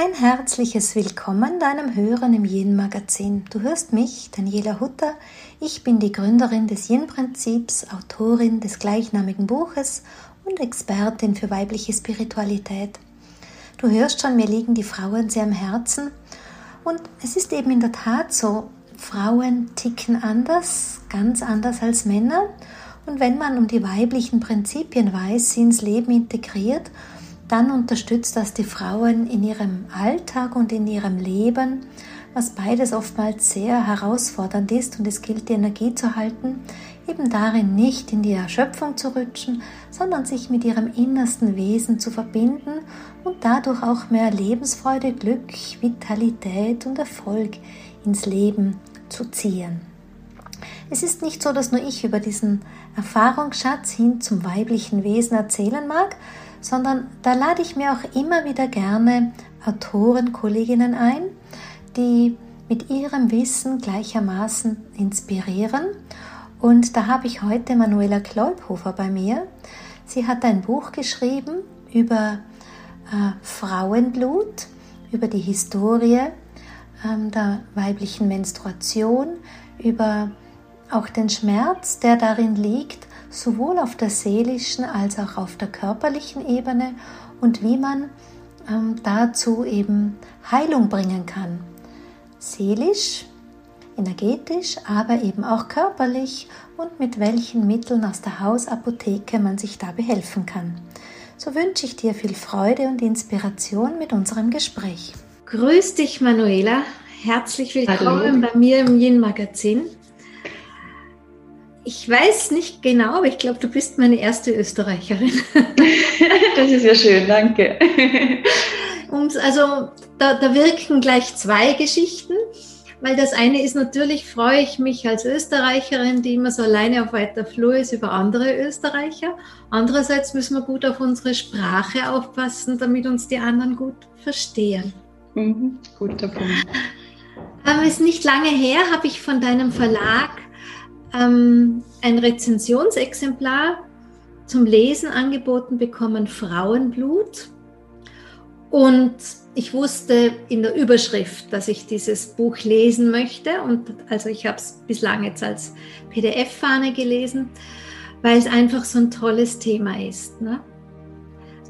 Ein herzliches Willkommen deinem Hören im Yin-Magazin. Du hörst mich, Daniela Hutter. Ich bin die Gründerin des Yin-Prinzips, Autorin des gleichnamigen Buches und Expertin für weibliche Spiritualität. Du hörst schon, mir liegen die Frauen sehr am Herzen. Und es ist eben in der Tat so, Frauen ticken anders, ganz anders als Männer. Und wenn man um die weiblichen Prinzipien weiß, sie ins Leben integriert, dann unterstützt das die Frauen in ihrem Alltag und in ihrem Leben, was beides oftmals sehr herausfordernd ist und es gilt, die Energie zu halten, eben darin nicht in die Erschöpfung zu rutschen, sondern sich mit ihrem innersten Wesen zu verbinden und dadurch auch mehr Lebensfreude, Glück, Vitalität und Erfolg ins Leben zu ziehen. Es ist nicht so, dass nur ich über diesen Erfahrungsschatz hin zum weiblichen Wesen erzählen mag, sondern da lade ich mir auch immer wieder gerne Autoren, Kolleginnen ein, die mit ihrem Wissen gleichermaßen inspirieren. Und da habe ich heute Manuela Kleubhofer bei mir. Sie hat ein Buch geschrieben über äh, Frauenblut, über die Historie ähm, der weiblichen Menstruation, über auch den Schmerz, der darin liegt, sowohl auf der seelischen als auch auf der körperlichen Ebene und wie man ähm, dazu eben Heilung bringen kann. Seelisch, energetisch, aber eben auch körperlich und mit welchen Mitteln aus der Hausapotheke man sich da behelfen kann. So wünsche ich dir viel Freude und Inspiration mit unserem Gespräch. Grüß dich, Manuela. Herzlich willkommen Hallo. bei mir im Yin Magazin. Ich weiß nicht genau, aber ich glaube, du bist meine erste Österreicherin. das ist ja schön, danke. Und also da, da wirken gleich zwei Geschichten, weil das eine ist natürlich, freue ich mich als Österreicherin, die immer so alleine auf weiter Flur ist über andere Österreicher. Andererseits müssen wir gut auf unsere Sprache aufpassen, damit uns die anderen gut verstehen. Mhm, guter Punkt. Aber es ist nicht lange her, habe ich von deinem Verlag ähm, ein Rezensionsexemplar zum Lesen angeboten bekommen, Frauenblut. Und ich wusste in der Überschrift, dass ich dieses Buch lesen möchte. Und also ich habe es bislang jetzt als PDF-Fahne gelesen, weil es einfach so ein tolles Thema ist. Ne?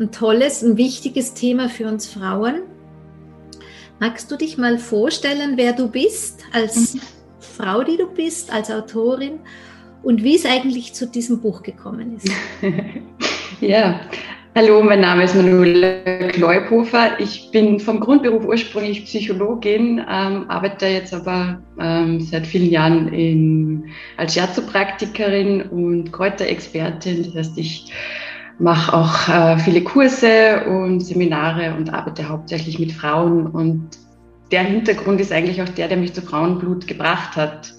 Ein tolles, ein wichtiges Thema für uns Frauen. Magst du dich mal vorstellen, wer du bist als mhm. Frau, die du bist, als Autorin und wie es eigentlich zu diesem Buch gekommen ist. ja, hallo, mein Name ist Manuela Kleubhofer. Ich bin vom Grundberuf ursprünglich Psychologin, ähm, arbeite jetzt aber ähm, seit vielen Jahren in, als Shiatsu-Praktikerin und Kräuterexpertin. Das heißt, ich mache auch äh, viele Kurse und Seminare und arbeite hauptsächlich mit Frauen und der Hintergrund ist eigentlich auch der, der mich zu Frauenblut gebracht hat.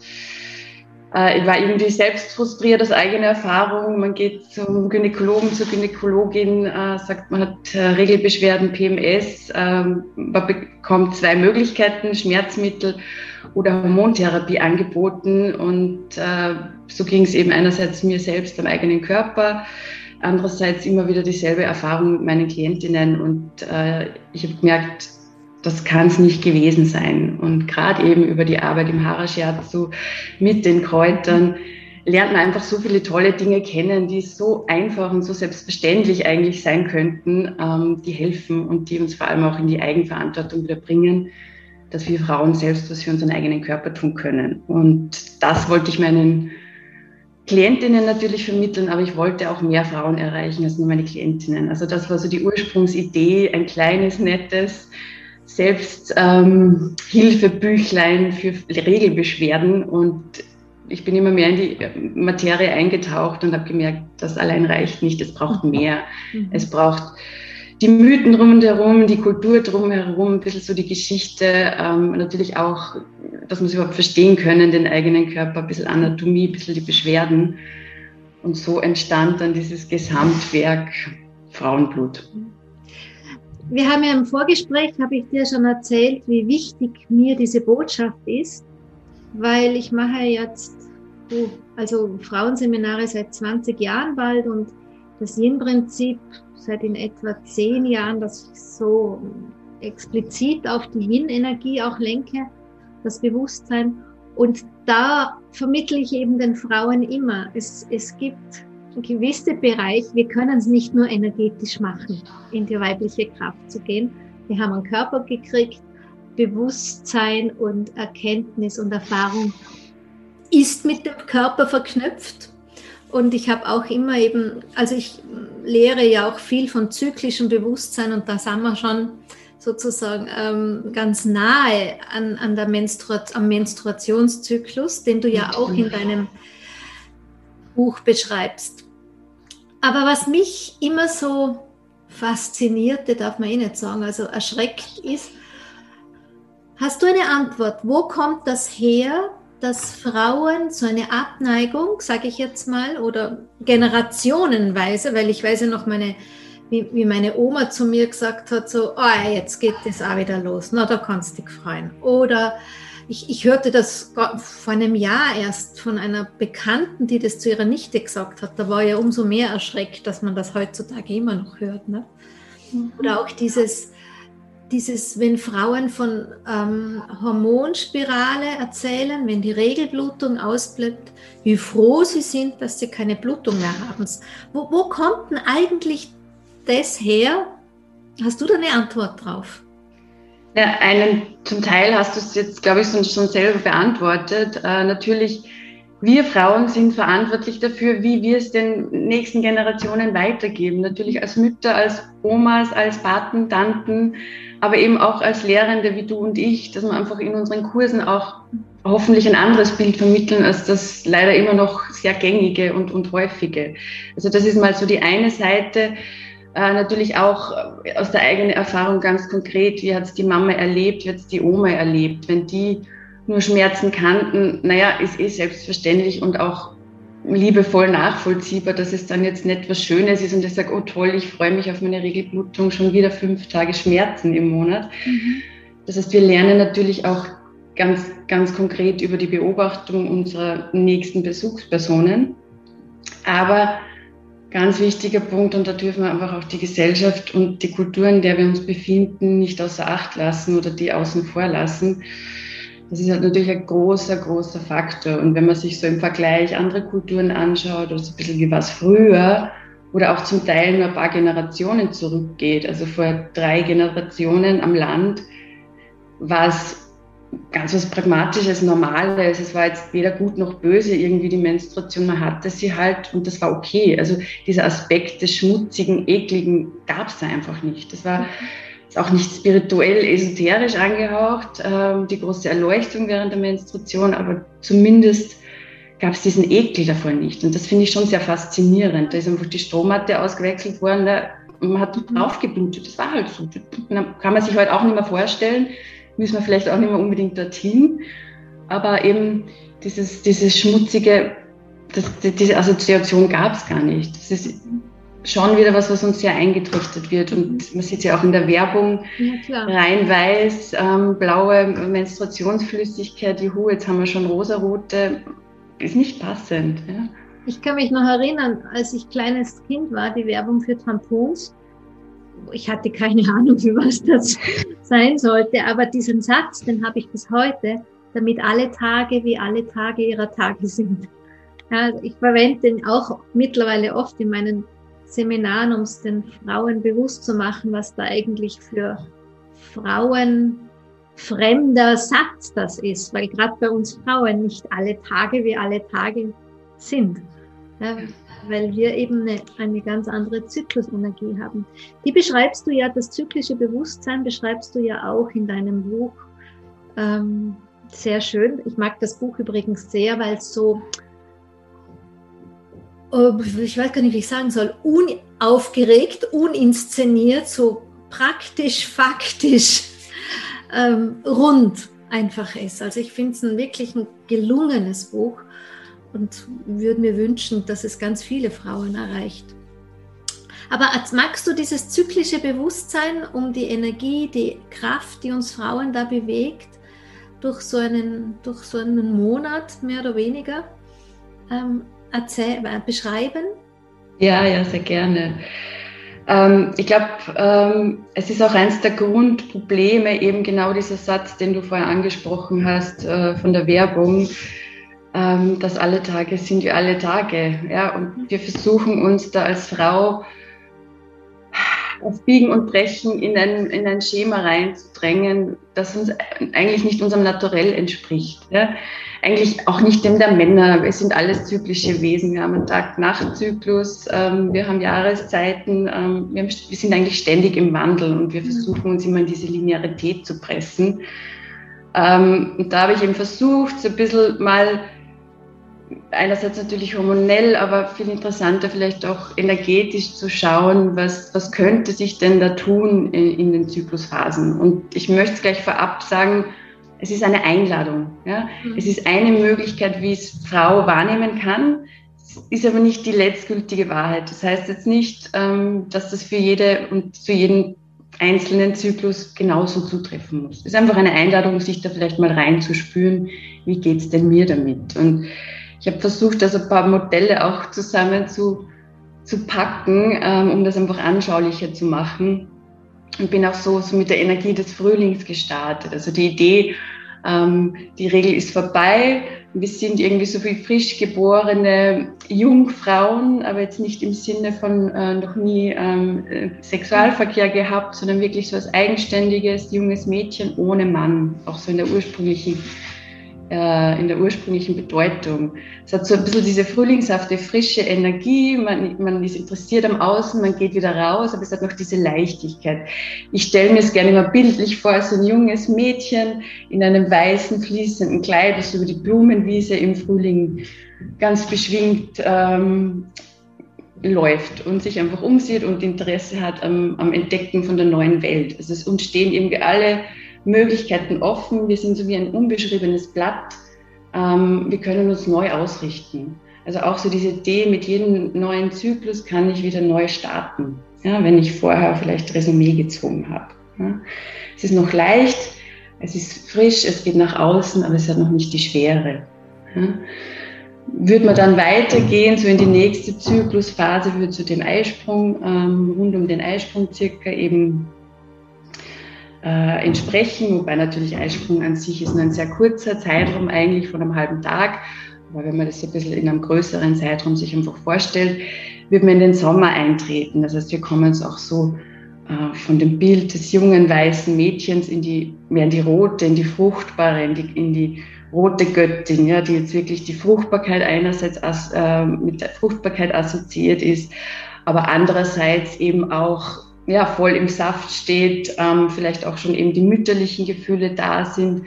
Äh, ich war irgendwie selbst frustriert aus eigener Erfahrung. Man geht zum Gynäkologen, zur Gynäkologin, äh, sagt, man hat äh, Regelbeschwerden, PMS. Ähm, man bekommt zwei Möglichkeiten, Schmerzmittel oder Hormontherapie angeboten. Und so ging es eben einerseits mir selbst am eigenen Körper, andererseits immer wieder dieselbe Erfahrung mit meinen Klientinnen. Und ich habe gemerkt, das kann es nicht gewesen sein. Und gerade eben über die Arbeit im Harashiatsu mit den Kräutern lernt man einfach so viele tolle Dinge kennen, die so einfach und so selbstverständlich eigentlich sein könnten, ähm, die helfen und die uns vor allem auch in die Eigenverantwortung wieder bringen, dass wir Frauen selbst was für unseren eigenen Körper tun können. Und das wollte ich meinen Klientinnen natürlich vermitteln, aber ich wollte auch mehr Frauen erreichen als nur meine Klientinnen. Also das war so die Ursprungsidee, ein kleines, nettes, Selbsthilfebüchlein ähm, für Regelbeschwerden und ich bin immer mehr in die Materie eingetaucht und habe gemerkt, das allein reicht nicht, es braucht mhm. mehr. Mhm. Es braucht die Mythen rundherum, die Kultur drumherum, ein bisschen so die Geschichte, ähm, natürlich auch, dass man es überhaupt verstehen können, den eigenen Körper, ein bisschen Anatomie, ein bisschen die Beschwerden. Und so entstand dann dieses Gesamtwerk Frauenblut. Mhm. Wir haben ja im Vorgespräch, habe ich dir schon erzählt, wie wichtig mir diese Botschaft ist, weil ich mache jetzt also Frauenseminare seit 20 Jahren bald und das Yin-Prinzip seit in etwa zehn Jahren, das ich so explizit auf die Yin-Energie auch lenke, das Bewusstsein. Und da vermittle ich eben den Frauen immer, es, es gibt gewisse Bereiche, wir können es nicht nur energetisch machen, in die weibliche Kraft zu gehen. Wir haben einen Körper gekriegt, Bewusstsein und Erkenntnis und Erfahrung ist mit dem Körper verknüpft. Und ich habe auch immer eben, also ich lehre ja auch viel von zyklischem Bewusstsein und da sind wir schon sozusagen ähm, ganz nahe an, an der Menstrua am Menstruationszyklus, den du ja auch in deinem Buch beschreibst. Aber was mich immer so faszinierte, darf man eh nicht sagen, also erschreckt ist, hast du eine Antwort? Wo kommt das her, dass Frauen so eine Abneigung, sage ich jetzt mal, oder generationenweise, weil ich weiß ja noch meine, wie, wie, meine Oma zu mir gesagt hat, so, oh, jetzt geht das auch wieder los, na, da kannst du dich freuen. Oder ich, ich hörte das vor einem Jahr erst von einer Bekannten, die das zu ihrer Nichte gesagt hat. Da war ja umso mehr erschreckt, dass man das heutzutage immer noch hört. Ne? Mhm. Oder auch dieses, dieses, wenn Frauen von ähm, Hormonspirale erzählen, wenn die Regelblutung ausbleibt, wie froh sie sind, dass sie keine Blutung mehr haben. Wo, wo kommt denn eigentlich das her? Hast du da eine Antwort drauf? Ja, einen, zum Teil hast du es jetzt, glaube ich, schon, selber beantwortet. Äh, natürlich, wir Frauen sind verantwortlich dafür, wie wir es den nächsten Generationen weitergeben. Natürlich als Mütter, als Omas, als Paten, Tanten, aber eben auch als Lehrende wie du und ich, dass wir einfach in unseren Kursen auch hoffentlich ein anderes Bild vermitteln als das leider immer noch sehr gängige und, und häufige. Also das ist mal so die eine Seite. Äh, natürlich auch äh, aus der eigenen Erfahrung ganz konkret, wie hat es die Mama erlebt, wie hat es die Oma erlebt. Wenn die nur Schmerzen kannten, naja, ist eh selbstverständlich und auch liebevoll nachvollziehbar, dass es dann jetzt nicht was Schönes ist und ich sage, oh toll, ich freue mich auf meine Regelblutung, schon wieder fünf Tage Schmerzen im Monat. Mhm. Das heißt, wir lernen natürlich auch ganz, ganz konkret über die Beobachtung unserer nächsten Besuchspersonen. Aber ganz wichtiger Punkt und da dürfen wir einfach auch die Gesellschaft und die Kultur, in der wir uns befinden, nicht außer Acht lassen oder die außen vor lassen. Das ist halt natürlich ein großer, großer Faktor. Und wenn man sich so im Vergleich andere Kulturen anschaut oder so ein bisschen wie was früher oder auch zum Teil nur ein paar Generationen zurückgeht, also vor drei Generationen am Land, war es ganz was Pragmatisches, Normales. Es war jetzt weder gut noch böse irgendwie die Menstruation. Man hatte sie halt und das war okay. Also dieser Aspekt des Schmutzigen, Ekligen gab es da einfach nicht. Das war auch nicht spirituell, esoterisch angehaucht, ähm, die große Erleuchtung während der Menstruation, aber zumindest gab es diesen Ekel davon nicht. Und das finde ich schon sehr faszinierend. Da ist einfach die Strommatte ausgewechselt worden, da, man hat mhm. draufgeblutet. Das war halt so. Kann man sich heute auch nicht mehr vorstellen müssen wir vielleicht auch nicht mehr unbedingt dorthin. Aber eben dieses, dieses schmutzige, das, diese Assoziation gab es gar nicht. Das ist schon wieder was, was uns sehr eingetrichtert wird. Und man sieht es ja auch in der Werbung, ja, rein weiß, ähm, blaue Menstruationsflüssigkeit, juhu, jetzt haben wir schon rosarote, ist nicht passend. Ja. Ich kann mich noch erinnern, als ich kleines Kind war, die Werbung für Tampons ich hatte keine Ahnung, für was das sein sollte, aber diesen Satz, den habe ich bis heute, damit alle Tage wie alle Tage ihrer Tage sind. Ja, ich verwende den auch mittlerweile oft in meinen Seminaren, um es den Frauen bewusst zu machen, was da eigentlich für Frauen fremder Satz das ist, weil gerade bei uns Frauen nicht alle Tage wie alle Tage sind. Ja, weil wir eben eine, eine ganz andere Zyklusenergie haben. Die beschreibst du ja, das zyklische Bewusstsein beschreibst du ja auch in deinem Buch. Ähm, sehr schön. Ich mag das Buch übrigens sehr, weil es so, oh, ich weiß gar nicht, wie ich sagen soll, unaufgeregt, uninszeniert, so praktisch, faktisch, ähm, rund einfach ist. Also ich finde es ein wirklich ein gelungenes Buch und würde mir wünschen, dass es ganz viele Frauen erreicht. Aber magst du dieses zyklische Bewusstsein um die Energie, die Kraft, die uns Frauen da bewegt, durch so einen, durch so einen Monat mehr oder weniger ähm, erzähl, äh, beschreiben? Ja, ja, sehr gerne. Ähm, ich glaube, ähm, es ist auch eines der Grundprobleme, eben genau dieser Satz, den du vorher angesprochen hast äh, von der Werbung, ähm, dass alle Tage sind wie alle Tage. Ja? Und wir versuchen uns da als Frau auf Biegen und Brechen in ein, in ein Schema reinzudrängen, das uns eigentlich nicht unserem Naturell entspricht. Ja? Eigentlich auch nicht dem der Männer. Wir sind alles zyklische Wesen. Wir haben einen Tag-Nacht-Zyklus, ähm, wir haben Jahreszeiten, ähm, wir, haben, wir, sind eigentlich ständig im Wandel und wir versuchen uns immer in diese Linearität zu pressen. Ähm, und da habe ich eben versucht, so ein bisschen mal einerseits natürlich hormonell, aber viel interessanter vielleicht auch energetisch zu schauen, was, was könnte sich denn da tun in, in den Zyklusphasen. Und ich möchte es gleich vorab sagen, es ist eine Einladung. Ja? Mhm. Es ist eine Möglichkeit, wie es Frau wahrnehmen kann, es ist aber nicht die letztgültige Wahrheit. Das heißt jetzt nicht, ähm, dass das für jede und für jeden einzelnen Zyklus genauso zutreffen muss. Es ist einfach eine Einladung, sich da vielleicht mal reinzuspüren, wie geht's denn mir damit? Und ich habe versucht, also ein paar Modelle auch zusammen zu, zu packen, ähm, um das einfach anschaulicher zu machen. Und bin auch so, so mit der Energie des Frühlings gestartet. Also die Idee, ähm, die Regel ist vorbei. Wir sind irgendwie so wie frisch geborene Jungfrauen, aber jetzt nicht im Sinne von äh, noch nie ähm, Sexualverkehr gehabt, sondern wirklich so als eigenständiges junges Mädchen ohne Mann, auch so in der ursprünglichen in der ursprünglichen Bedeutung. Es hat so ein bisschen diese frühlingshafte, frische Energie, man, man ist interessiert am Außen, man geht wieder raus, aber es hat noch diese Leichtigkeit. Ich stelle mir es gerne mal bildlich vor, so ein junges Mädchen in einem weißen, fließenden Kleid, das über die Blumenwiese im Frühling ganz beschwingt ähm, läuft und sich einfach umsieht und Interesse hat am, am Entdecken von der neuen Welt. Also es uns stehen eben alle Möglichkeiten offen. Wir sind so wie ein unbeschriebenes Blatt. Ähm, wir können uns neu ausrichten. Also auch so diese Idee, mit jedem neuen Zyklus kann ich wieder neu starten, ja, wenn ich vorher vielleicht Resümee gezogen habe. Ja. Es ist noch leicht, es ist frisch, es geht nach außen, aber es hat noch nicht die Schwere. Ja. Würde man dann weitergehen, so in die nächste Zyklusphase, würde zu dem Eisprung, ähm, rund um den Eisprung circa eben äh, entsprechen, wobei natürlich Eisprung an sich ist nur ein sehr kurzer Zeitraum eigentlich von einem halben Tag. Aber wenn man das ein bisschen in einem größeren Zeitraum sich einfach vorstellt, wird man in den Sommer eintreten. Das heißt, wir kommen uns auch so äh, von dem Bild des jungen weißen Mädchens in die, mehr in die rote, in die fruchtbare, in die, in die rote Göttin, ja, die jetzt wirklich die Fruchtbarkeit einerseits as, äh, mit der Fruchtbarkeit assoziiert ist, aber andererseits eben auch ja, voll im Saft steht, ähm, vielleicht auch schon eben die mütterlichen Gefühle da sind.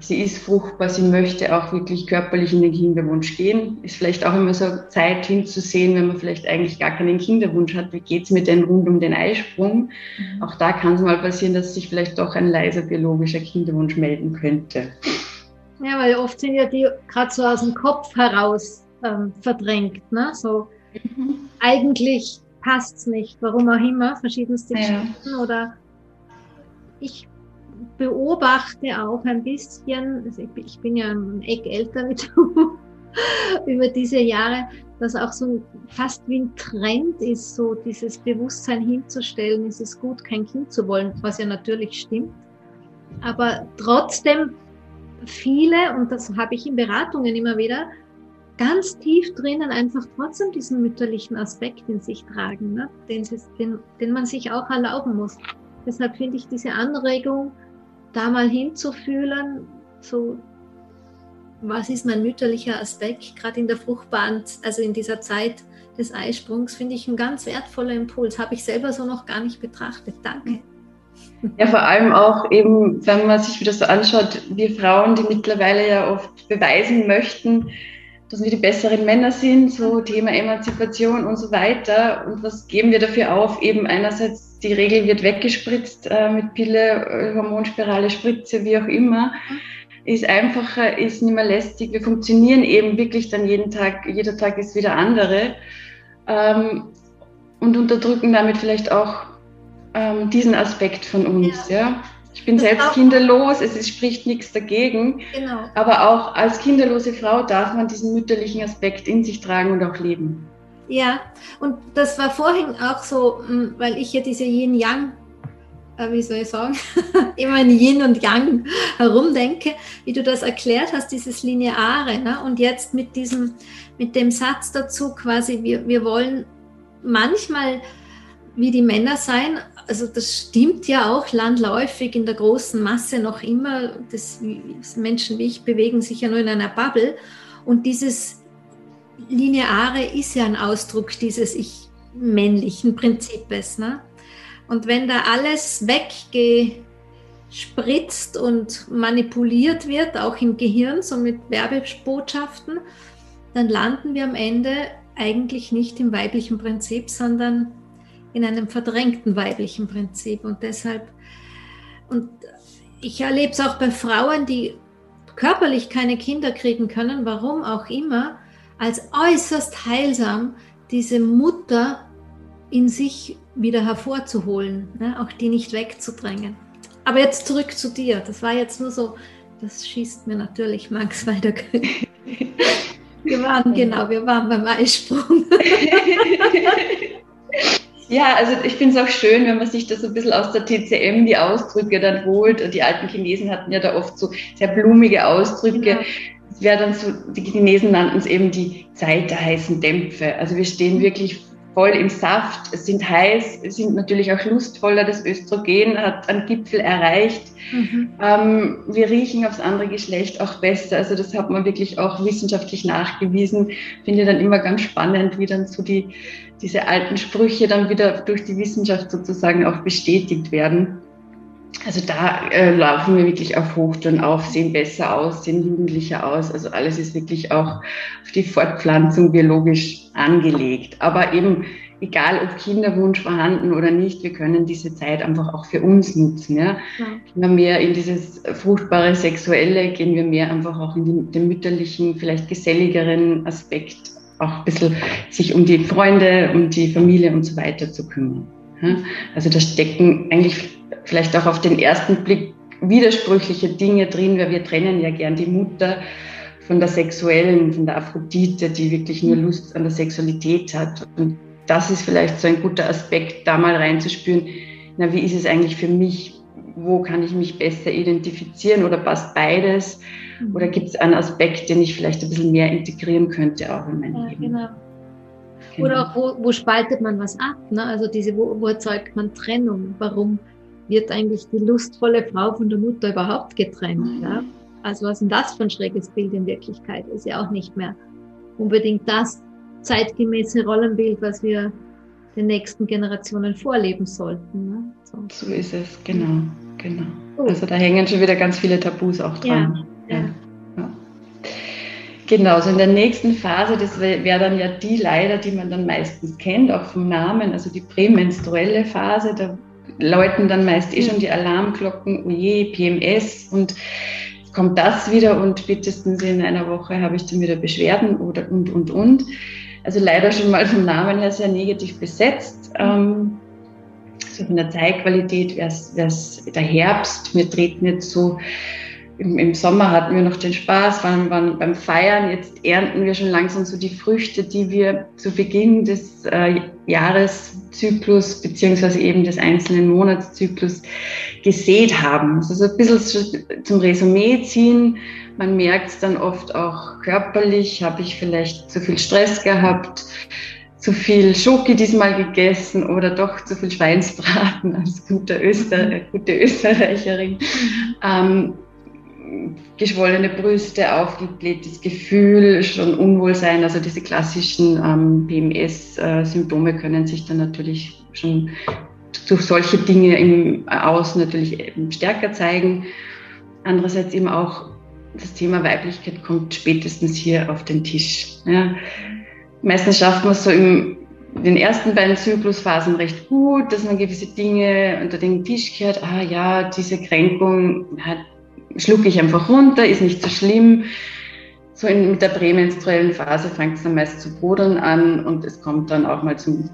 Sie ist fruchtbar, sie möchte auch wirklich körperlich in den Kinderwunsch gehen. Ist vielleicht auch immer so Zeit hinzusehen, wenn man vielleicht eigentlich gar keinen Kinderwunsch hat. Wie geht's mit denn rund um den Eisprung? Mhm. Auch da kann es mal passieren, dass sich vielleicht doch ein leiser biologischer Kinderwunsch melden könnte. Ja, weil oft sind ja die gerade so aus dem Kopf heraus ähm, verdrängt. Ne? So mhm. eigentlich passt es nicht, warum auch immer, verschiedenste ja. Geschichten oder ich beobachte auch ein bisschen, also ich bin ja ein Eck älter wie du, über diese Jahre, dass auch so fast wie ein Trend ist, so dieses Bewusstsein hinzustellen, ist es gut, kein Kind zu wollen, was ja natürlich stimmt. Aber trotzdem viele, und das habe ich in Beratungen immer wieder, ganz tief drinnen einfach trotzdem diesen mütterlichen Aspekt in sich tragen, ne? den, den, den man sich auch erlauben muss. Deshalb finde ich diese Anregung, da mal hinzufühlen, so was ist mein mütterlicher Aspekt, gerade in der fruchtbaren, also in dieser Zeit des Eisprungs, finde ich ein ganz wertvoller Impuls. Habe ich selber so noch gar nicht betrachtet. Danke. Ja, vor allem auch eben, wenn man sich wieder so anschaut, wir Frauen, die mittlerweile ja oft beweisen möchten, dass wir die besseren Männer sind, so Thema Emanzipation und so weiter. Und was geben wir dafür auf? Eben einerseits die Regel wird weggespritzt äh, mit Pille, äh, Hormonspirale, Spritze, wie auch immer. Ist einfacher, ist nicht mehr lästig. Wir funktionieren eben wirklich dann jeden Tag, jeder Tag ist wieder andere. Ähm, und unterdrücken damit vielleicht auch ähm, diesen Aspekt von uns, ja. ja? Ich bin das selbst kinderlos, es ist, spricht nichts dagegen. Genau. Aber auch als kinderlose Frau darf man diesen mütterlichen Aspekt in sich tragen und auch leben. Ja, und das war vorhin auch so, hm, weil ich ja diese Yin-Yang äh, wie soll ich sagen, immer in Yin und Yang herumdenke, wie du das erklärt hast, dieses Lineare. Ne? Und jetzt mit diesem, mit dem Satz dazu quasi, wir, wir wollen manchmal wie die Männer sein. Also das stimmt ja auch landläufig in der großen Masse noch immer. Das, Menschen wie ich bewegen sich ja nur in einer Bubble. Und dieses Lineare ist ja ein Ausdruck dieses ich männlichen Prinzips. Ne? Und wenn da alles weggespritzt und manipuliert wird, auch im Gehirn, so mit Werbebotschaften, dann landen wir am Ende eigentlich nicht im weiblichen Prinzip, sondern in einem verdrängten weiblichen Prinzip. Und deshalb, und ich erlebe es auch bei Frauen, die körperlich keine Kinder kriegen können, warum auch immer, als äußerst heilsam, diese Mutter in sich wieder hervorzuholen, ne? auch die nicht wegzudrängen. Aber jetzt zurück zu dir. Das war jetzt nur so, das schießt mir natürlich Max weiter. Wir waren, genau, wir waren beim Eisprung. Ja, also ich finde es auch schön, wenn man sich das so ein bisschen aus der TCM die Ausdrücke dann holt. Die alten Chinesen hatten ja da oft so sehr blumige Ausdrücke. Genau. Es wäre dann so, die Chinesen nannten es eben die Zeit der heißen Dämpfe. Also wir stehen wirklich voll im Saft, sind heiß, sind natürlich auch lustvoller. Das Östrogen hat einen Gipfel erreicht. Mhm. Ähm, wir riechen aufs andere Geschlecht auch besser. Also das hat man wirklich auch wissenschaftlich nachgewiesen. Finde dann immer ganz spannend, wie dann so die, diese alten Sprüche dann wieder durch die Wissenschaft sozusagen auch bestätigt werden. Also da äh, laufen wir wirklich auf Hochtouren auf, sehen besser aus, sehen jugendlicher aus. Also alles ist wirklich auch auf die Fortpflanzung biologisch angelegt. Aber eben egal, ob Kinderwunsch vorhanden oder nicht, wir können diese Zeit einfach auch für uns nutzen. Ja? ja. Gehen wir mehr in dieses fruchtbare Sexuelle, gehen wir mehr einfach auch in den, den mütterlichen, vielleicht geselligeren Aspekt, auch ein bisschen sich um die Freunde, um die Familie und so weiter zu kümmern. Ja? Also da stecken eigentlich vielleicht auch auf den ersten Blick widersprüchliche Dinge drin, weil wir trennen ja gern die Mutter von der sexuellen, von der Aphrodite, die wirklich nur Lust an der Sexualität hat. Und das ist vielleicht so ein guter Aspekt, da mal reinzuspüren, na, wie ist es eigentlich für mich? Wo kann ich mich besser identifizieren oder passt beides? Mhm. Oder gibt es einen Aspekt, den ich vielleicht ein bisschen mehr integrieren könnte auch in mein ja, Leben? Genau. Genau. Oder auch, wo, wo spaltet man was ab? Ne? Also diese, wo, wo erzeugt man Trennung? Warum wird eigentlich die lustvolle Frau von der Mutter überhaupt getrennt? Mhm. Ja? Also was ist denn das für ein schräges Bild in Wirklichkeit? Ist ja auch nicht mehr unbedingt das zeitgemäße Rollenbild, was wir den nächsten Generationen vorleben sollten. Ne? So. so. ist es, genau, genau. Also da hängen schon wieder ganz viele Tabus auch dran. Ja, ja. ja. Genau, so in der nächsten Phase, das wäre wär dann ja die leider, die man dann meistens kennt, auch vom Namen, also die prämenstruelle Phase, da läuten dann meist eh schon die Alarmglocken, oje, PMS und kommt das wieder und spätestens in einer Woche habe ich dann wieder Beschwerden oder und, und, und. Also leider schon mal vom Namen her sehr negativ besetzt. Ähm, so von der Zeitqualität wäre es der Herbst. Wir treten jetzt so im, im, Sommer hatten wir noch den Spaß, waren, waren beim Feiern. Jetzt ernten wir schon langsam so die Früchte, die wir zu Beginn des äh, Jahreszyklus beziehungsweise eben des einzelnen Monatszyklus gesät haben. Also so ein bisschen zum Resümee ziehen. Man merkt es dann oft auch körperlich. Habe ich vielleicht zu viel Stress gehabt? zu viel Schoki diesmal gegessen oder doch zu viel Schweinsbraten als gute, Öster, gute Österreicherin. Ähm, geschwollene Brüste, aufgeblähtes Gefühl, schon Unwohlsein, also diese klassischen ähm, PMS-Symptome können sich dann natürlich schon durch solche Dinge im Außen natürlich stärker zeigen. Andererseits eben auch das Thema Weiblichkeit kommt spätestens hier auf den Tisch. Ja. Meistens schafft man es so in den ersten beiden Zyklusphasen recht gut, dass man gewisse Dinge unter den Tisch kehrt. Ah ja, diese Kränkung hat schlucke ich einfach runter, ist nicht so schlimm. So in, mit der prämenstruellen Phase fängt es dann meist zu brodeln an und es kommt dann auch mal zum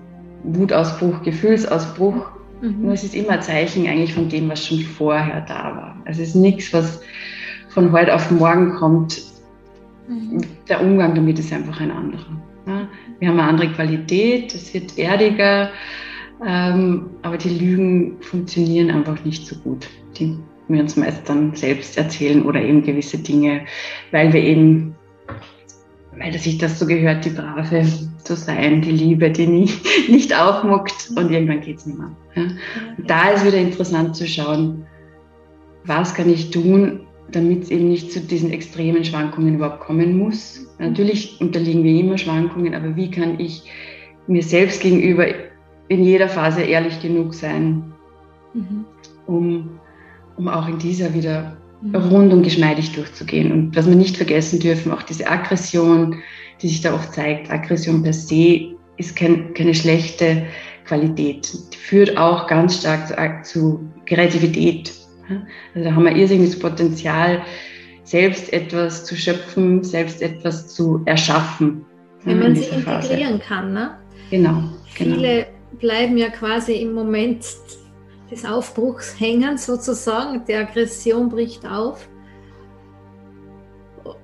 Wutausbruch, Gefühlsausbruch. Mhm. Nur es ist immer ein Zeichen eigentlich von dem, was schon vorher da war. Also es ist nichts, was von heute auf morgen kommt. Mhm. Der Umgang damit ist einfach ein anderer. Ja? wir haben eine andere Qualität, es wird erdiger, ähm, aber die Lügen funktionieren einfach nicht so gut. Die wir uns meist dann selbst erzählen oder eben gewisse Dinge, weil wir eben, weil sich das so gehört, die Brave zu sein, die Liebe, die nie, nicht aufmuckt und irgendwann geht es nicht mehr. Ja? Da ist wieder interessant zu schauen, was kann ich tun, damit es eben nicht zu diesen extremen Schwankungen überhaupt kommen muss. Natürlich unterliegen wir immer Schwankungen, aber wie kann ich mir selbst gegenüber in jeder Phase ehrlich genug sein, mhm. um um auch in dieser wieder mhm. rund und geschmeidig durchzugehen. Und was wir nicht vergessen dürfen, auch diese Aggression, die sich da oft zeigt, Aggression per se ist kein, keine schlechte Qualität. Die führt auch ganz stark zu, zu Kreativität. Also da haben wir irrsinniges Potenzial, selbst etwas zu schöpfen, selbst etwas zu erschaffen. Wenn man sie integrieren kann, ne? Genau. genau. Viele bleiben ja quasi im Moment des Aufbruchs hängen sozusagen, die Aggression bricht auf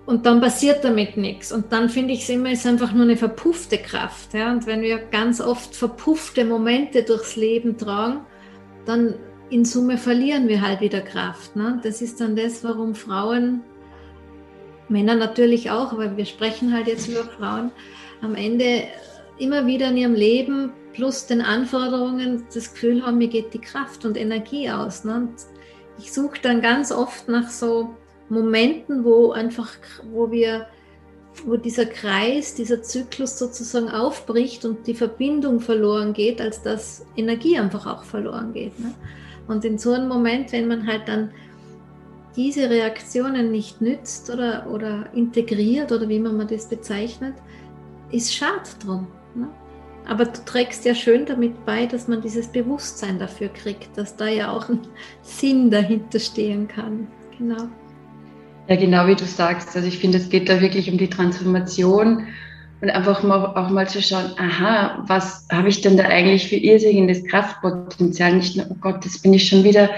und dann passiert damit nichts. Und dann finde ich es immer, ist einfach nur eine verpuffte Kraft. Ja? Und wenn wir ganz oft verpuffte Momente durchs Leben tragen, dann in Summe verlieren wir halt wieder Kraft. Ne? Das ist dann das, warum Frauen, Männer natürlich auch, aber wir sprechen halt jetzt über Frauen, am Ende immer wieder in ihrem Leben plus den Anforderungen das Gefühl haben, mir geht die Kraft und Energie aus. Ne? Und ich suche dann ganz oft nach so Momenten, wo einfach, wo wir, wo dieser Kreis, dieser Zyklus sozusagen aufbricht und die Verbindung verloren geht, als dass Energie einfach auch verloren geht. Ne? Und in so einem Moment, wenn man halt dann diese Reaktionen nicht nützt oder, oder integriert oder wie man das bezeichnet, ist schade drum. Ne? Aber du trägst ja schön damit bei, dass man dieses Bewusstsein dafür kriegt, dass da ja auch ein Sinn dahinter stehen kann. Genau. Ja, genau wie du sagst. Also ich finde, es geht da wirklich um die Transformation und einfach mal, auch mal zu schauen, aha, was habe ich denn da eigentlich für irrsinniges Kraftpotenzial? Nicht nur, oh Gott, das bin ich schon wieder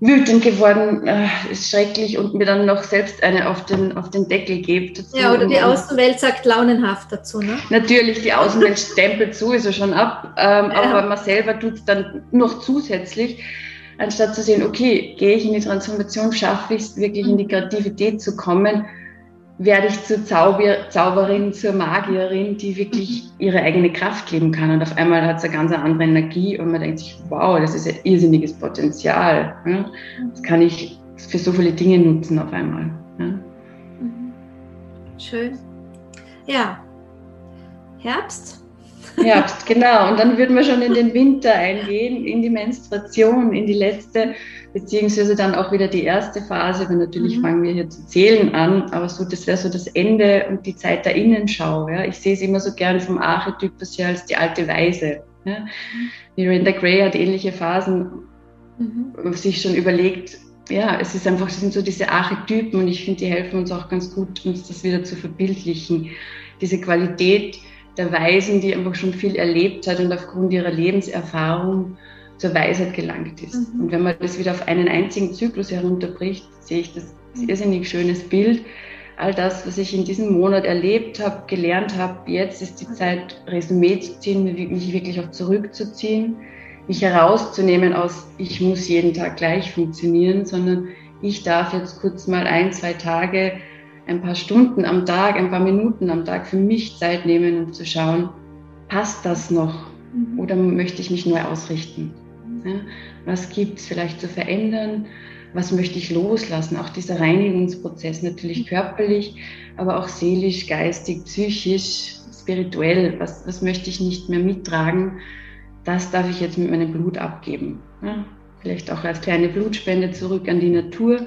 wütend geworden, äh, ist schrecklich und mir dann noch selbst eine auf den, auf den Deckel gibt. Ja, oder die Außenwelt sagt launenhaft dazu, ne? Natürlich, die Außenwelt stempelt sowieso schon ab, ähm, ja. aber man selber tut es dann noch zusätzlich, anstatt zu sehen, okay, gehe ich in die Transformation, schaffe ich es wirklich in die Kreativität zu kommen, werde ich zur Zauber, Zauberin, zur Magierin, die wirklich mhm. ihre eigene Kraft leben kann. Und auf einmal hat sie eine ganz andere Energie und man denkt sich, wow, das ist ein irrsinniges Potenzial. Das kann ich für so viele Dinge nutzen auf einmal. Mhm. Schön. Ja, Herbst. Herbst, genau. Und dann würden wir schon in den Winter eingehen, in die Menstruation, in die letzte beziehungsweise dann auch wieder die erste Phase, weil natürlich mhm. fangen wir hier zu zählen an, aber so, das wäre so das Ende und die Zeit der Innenschau. Ja. Ich sehe es immer so gern vom Archetypus her als die alte Weise. Ja. Miranda Gray hat ähnliche Phasen mhm. sich schon überlegt, ja, es ist einfach, es sind so diese Archetypen und ich finde, die helfen uns auch ganz gut, uns das wieder zu verbildlichen. Diese Qualität der Weisen, die einfach schon viel erlebt hat und aufgrund ihrer Lebenserfahrung zur Weisheit gelangt ist. Mhm. Und wenn man das wieder auf einen einzigen Zyklus herunterbricht, sehe ich das mhm. irrsinnig schönes Bild. All das, was ich in diesem Monat erlebt habe, gelernt habe, jetzt ist die mhm. Zeit, Resümee zu ziehen, mich wirklich auch zurückzuziehen, mich herauszunehmen aus, ich muss jeden Tag gleich funktionieren, sondern ich darf jetzt kurz mal ein, zwei Tage, ein paar Stunden am Tag, ein paar Minuten am Tag für mich Zeit nehmen und zu schauen, passt das noch mhm. oder möchte ich mich neu ausrichten? Ja? Was gibt es vielleicht zu verändern? Was möchte ich loslassen? Auch dieser Reinigungsprozess natürlich körperlich, aber auch seelisch, geistig, psychisch, spirituell. Was, was möchte ich nicht mehr mittragen? Das darf ich jetzt mit meinem Blut abgeben. Ja? Vielleicht auch als kleine Blutspende zurück an die Natur,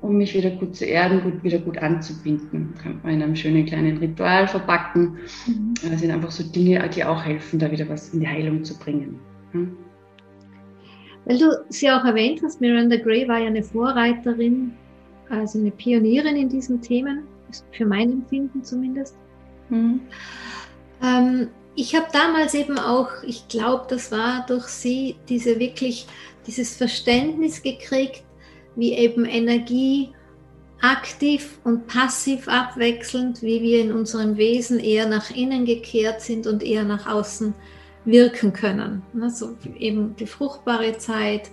um mich wieder gut zu erden, gut, wieder gut anzubinden. Kann man in einem schönen kleinen Ritual verpacken. Mhm. Das sind einfach so Dinge, die auch helfen, da wieder was in die Heilung zu bringen. Ja? Weil du sie auch erwähnt hast, Miranda Gray war ja eine Vorreiterin, also eine Pionierin in diesen Themen, für mein Empfinden zumindest. Mhm. Ähm, ich habe damals eben auch, ich glaube, das war durch sie, diese wirklich, dieses Verständnis gekriegt, wie eben Energie aktiv und passiv abwechselnd, wie wir in unserem Wesen eher nach innen gekehrt sind und eher nach außen wirken können. Also eben die fruchtbare Zeit,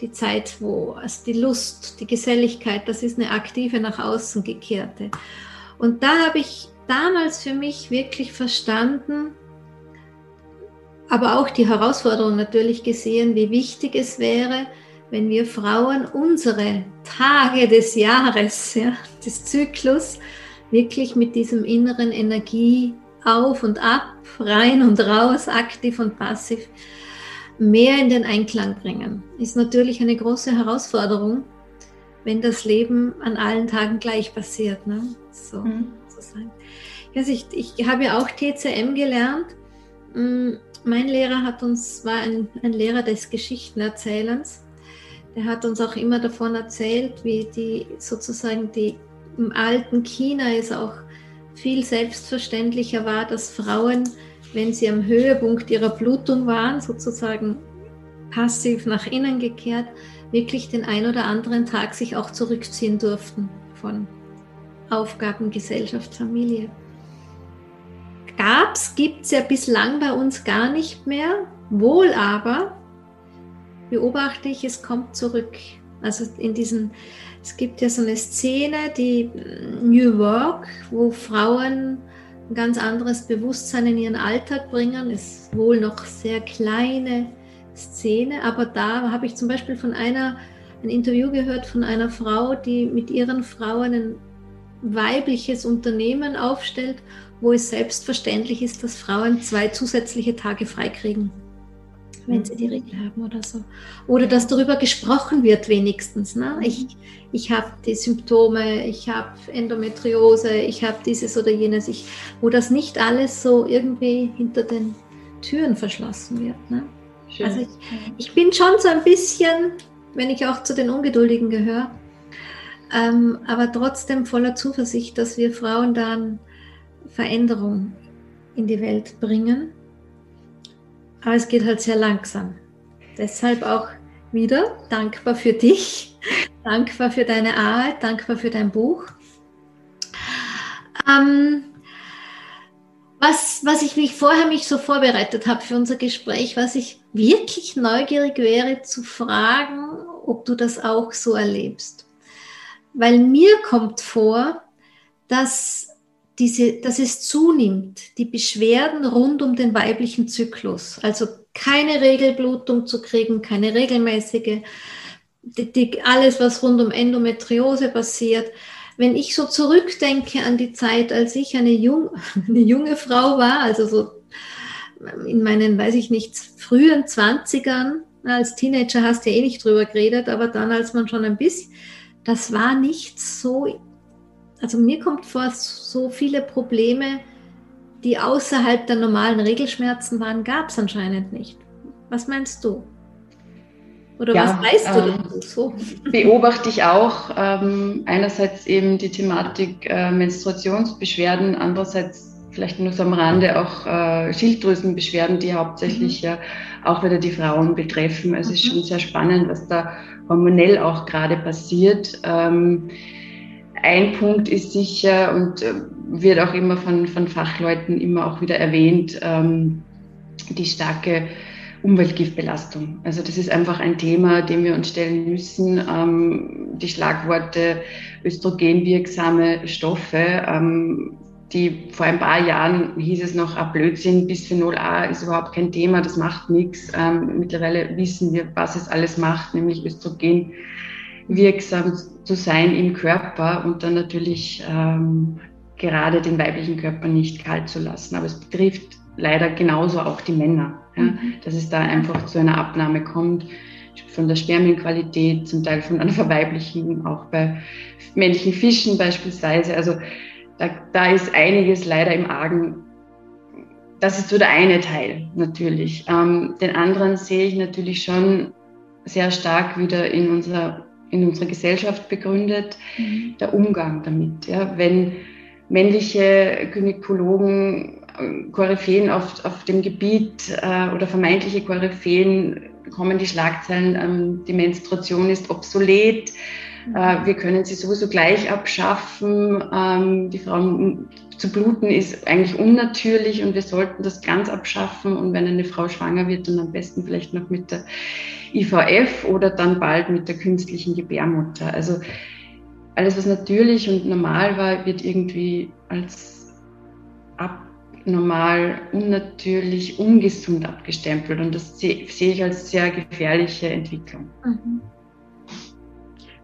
die Zeit, wo also die Lust, die Geselligkeit, das ist eine aktive nach außen gekehrte. Und da habe ich damals für mich wirklich verstanden, aber auch die Herausforderung natürlich gesehen, wie wichtig es wäre, wenn wir Frauen unsere Tage des Jahres, ja, des Zyklus, wirklich mit diesem inneren Energie auf und ab, rein und raus, aktiv und passiv, mehr in den Einklang bringen. Ist natürlich eine große Herausforderung, wenn das Leben an allen Tagen gleich passiert. Ne? So, mhm. sozusagen. Also ich, ich habe ja auch TCM gelernt. Mm, mein Lehrer hat uns, war ein, ein Lehrer des Geschichtenerzählens der hat uns auch immer davon erzählt, wie die sozusagen die im alten China es auch viel selbstverständlicher war, dass Frauen, wenn sie am Höhepunkt ihrer Blutung waren, sozusagen passiv nach innen gekehrt, wirklich den ein oder anderen Tag sich auch zurückziehen durften von Aufgaben, Gesellschaft, Familie. Gab's, gibt's ja bislang bei uns gar nicht mehr, wohl aber beobachte ich, es kommt zurück. Also in diesen, es gibt ja so eine Szene, die New Work, wo Frauen ein ganz anderes Bewusstsein in ihren Alltag bringen, ist wohl noch sehr kleine Szene, aber da habe ich zum Beispiel von einer ein Interview gehört von einer Frau, die mit ihren Frauen ein weibliches Unternehmen aufstellt, wo es selbstverständlich ist, dass Frauen zwei zusätzliche Tage freikriegen wenn sie die Regel haben oder so. Oder dass darüber gesprochen wird wenigstens. Ne? Mhm. Ich, ich habe die Symptome, ich habe Endometriose, ich habe dieses oder jenes, ich, wo das nicht alles so irgendwie hinter den Türen verschlossen wird. Ne? Also ich, ich, bin schon so ein bisschen, wenn ich auch zu den Ungeduldigen gehöre, ähm, aber trotzdem voller Zuversicht, dass wir Frauen dann Veränderung in die Welt bringen aber es geht halt sehr langsam. Deshalb auch wieder dankbar für dich, dankbar für deine Arbeit, dankbar für dein Buch. Ähm, was, was ich mich vorher mich so vorbereitet habe für unser Gespräch, was ich wirklich neugierig wäre zu fragen, ob du das auch so erlebst. Weil mir kommt vor, dass diese, dass es zunimmt, die Beschwerden rund um den weiblichen Zyklus. Also keine Regelblutung zu kriegen, keine regelmäßige, die, die, alles, was rund um Endometriose passiert. Wenn ich so zurückdenke an die Zeit, als ich eine, jung, eine junge Frau war, also so in meinen, weiß ich nicht, frühen Zwanzigern, als Teenager hast du ja eh nicht drüber geredet, aber dann, als man schon ein bisschen, das war nicht so also mir kommt vor, so viele Probleme, die außerhalb der normalen Regelschmerzen waren, gab es anscheinend nicht. Was meinst du? Oder ja, was weißt du ähm, so? Beobachte ich auch ähm, einerseits eben die Thematik äh, Menstruationsbeschwerden, andererseits vielleicht nur so am Rande auch äh, Schilddrüsenbeschwerden, die hauptsächlich mhm. ja auch wieder die Frauen betreffen. Also es ist mhm. schon sehr spannend, was da hormonell auch gerade passiert. Ähm, ein Punkt ist sicher und äh, wird auch immer von, von Fachleuten immer auch wieder erwähnt, ähm, die starke Umweltgiftbelastung. Also das ist einfach ein Thema, dem wir uns stellen müssen. Ähm, die Schlagworte östrogenwirksame Stoffe, ähm, die vor ein paar Jahren hieß es noch, ah, Blödsinn, Bisphenol A ist überhaupt kein Thema, das macht nichts. Ähm, mittlerweile wissen wir, was es alles macht, nämlich Östrogen wirksam zu sein im Körper und dann natürlich ähm, gerade den weiblichen Körper nicht kalt zu lassen. Aber es betrifft leider genauso auch die Männer, ja, mhm. dass es da einfach zu einer Abnahme kommt von der Spermienqualität, zum Teil von einer Verweiblichung, auch bei männlichen Fischen beispielsweise. Also da, da ist einiges leider im Argen. Das ist so der eine Teil natürlich. Ähm, den anderen sehe ich natürlich schon sehr stark wieder in unserer in unserer Gesellschaft begründet, mhm. der Umgang damit. Ja? Wenn männliche Gynäkologen, äh, Koryphäen auf, auf dem Gebiet äh, oder vermeintliche Koryphäen kommen die Schlagzeilen, ähm, die Menstruation ist obsolet, Mhm. Äh, wir können sie sowieso gleich abschaffen. Ähm, die Frauen zu bluten ist eigentlich unnatürlich und wir sollten das ganz abschaffen. Und wenn eine Frau schwanger wird, dann am besten vielleicht noch mit der IVF oder dann bald mit der künstlichen Gebärmutter. Also alles, was natürlich und normal war, wird irgendwie als abnormal, unnatürlich, ungesund abgestempelt. Und das sehe ich als sehr gefährliche Entwicklung. Mhm.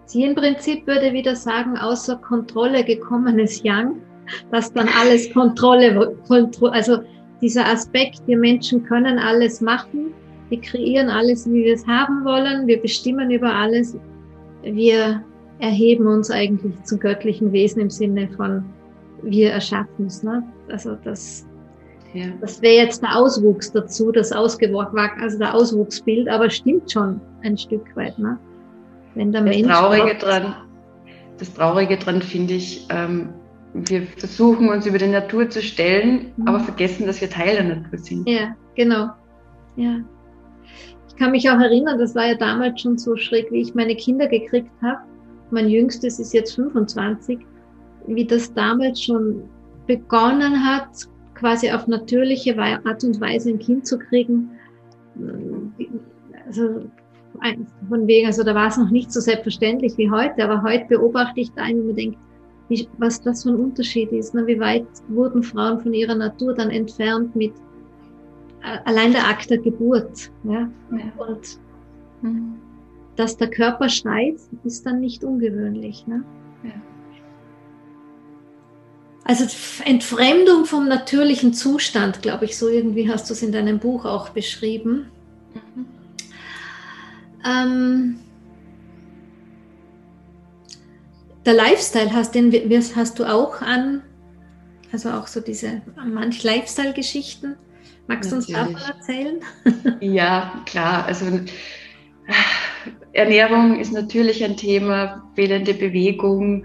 Sie im Prinzip würde wieder sagen, außer Kontrolle gekommenes Yang, dass dann alles Kontrolle, Kontro also dieser Aspekt, wir Menschen können alles machen, wir kreieren alles, wie wir es haben wollen, wir bestimmen über alles, wir erheben uns eigentlich zu göttlichen Wesen im Sinne von wir erschaffen es. Ne? Also das, ja. das wäre jetzt der Auswuchs dazu, das Ausgewogen, also der Auswuchsbild, aber stimmt schon ein Stück weit. Ne? Wenn der das Mensch Traurige dran, das Traurige dran finde ich, ähm, wir versuchen uns über die Natur zu stellen, mhm. aber vergessen, dass wir Teil der Natur sind. Ja, genau. Ja. Ich kann mich auch erinnern, das war ja damals schon so schräg, wie ich meine Kinder gekriegt habe. Mein jüngstes ist jetzt 25, wie das damals schon begonnen hat, quasi auf natürliche Art und Weise ein Kind zu kriegen. Also von wegen, also da war es noch nicht so selbstverständlich wie heute, aber heute beobachte ich da einen, wo denkt, wie, was das für ein Unterschied ist. Ne? Wie weit wurden Frauen von ihrer Natur dann entfernt mit äh, allein der Akt der Geburt. Ja? ja. Und mhm. dass der Körper schreit, ist dann nicht ungewöhnlich. Ne? Ja. Also Entfremdung vom natürlichen Zustand, glaube ich, so irgendwie hast du es in deinem Buch auch beschrieben. Mhm. Ähm, der Lifestyle hast, den hast du auch an, also auch so diese manch Lifestyle-Geschichten. Magst du uns davon erzählen? Ja, klar. Also Ernährung ist natürlich ein Thema, fehlende Bewegung,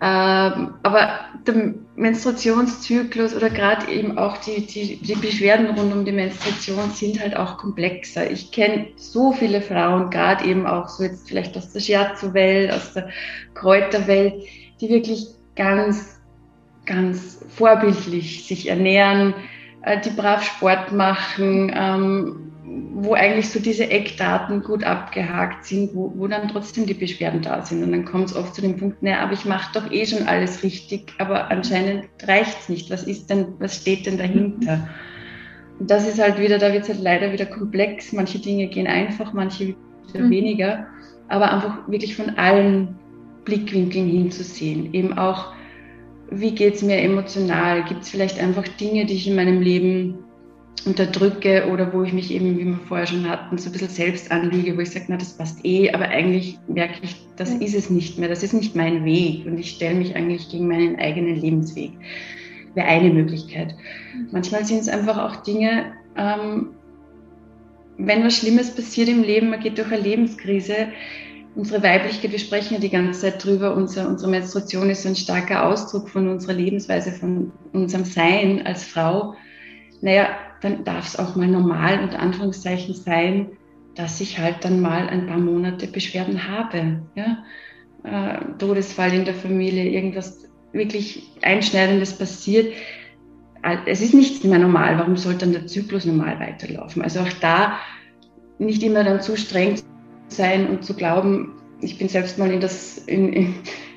ähm, aber der Menstruationszyklus oder gerade eben auch die, die, die, Beschwerden rund um die Menstruation sind halt auch komplexer. Ich kenne so viele Frauen, gerade eben auch so jetzt vielleicht aus der Shiatsu-Welt, aus der Kräuterwelt, die wirklich ganz, ganz vorbildlich sich ernähren, äh, die brav Sport machen, ähm, wo eigentlich so diese Eckdaten gut abgehakt sind, wo, wo dann trotzdem die Beschwerden da sind. Und dann kommt es oft zu dem Punkt, naja, aber ich mache doch eh schon alles richtig, aber anscheinend reicht es nicht. Was ist denn, was steht denn dahinter? Und das ist halt wieder, da wird es halt leider wieder komplex. Manche Dinge gehen einfach, manche mhm. weniger. Aber einfach wirklich von allen Blickwinkeln hinzusehen. Eben auch, wie geht es mir emotional? Gibt es vielleicht einfach Dinge, die ich in meinem Leben unterdrücke oder wo ich mich eben, wie wir vorher schon hatten, so ein bisschen selbst anlüge, wo ich sage, na, das passt eh, aber eigentlich merke ich, das ist es nicht mehr, das ist nicht mein Weg und ich stelle mich eigentlich gegen meinen eigenen Lebensweg. Wäre eine Möglichkeit. Mhm. Manchmal sind es einfach auch Dinge, ähm, wenn was Schlimmes passiert im Leben, man geht durch eine Lebenskrise, unsere Weiblichkeit, wir sprechen ja die ganze Zeit drüber, unser, unsere Menstruation ist ein starker Ausdruck von unserer Lebensweise, von unserem Sein als Frau. Naja, dann darf es auch mal normal unter Anführungszeichen sein, dass ich halt dann mal ein paar Monate Beschwerden habe. Ja? Äh, Todesfall in der Familie, irgendwas wirklich Einschneidendes passiert. Es ist nichts mehr normal. Warum sollte dann der Zyklus normal weiterlaufen? Also auch da nicht immer dann zu streng sein und zu glauben, ich bin selbst mal in, das, in, in,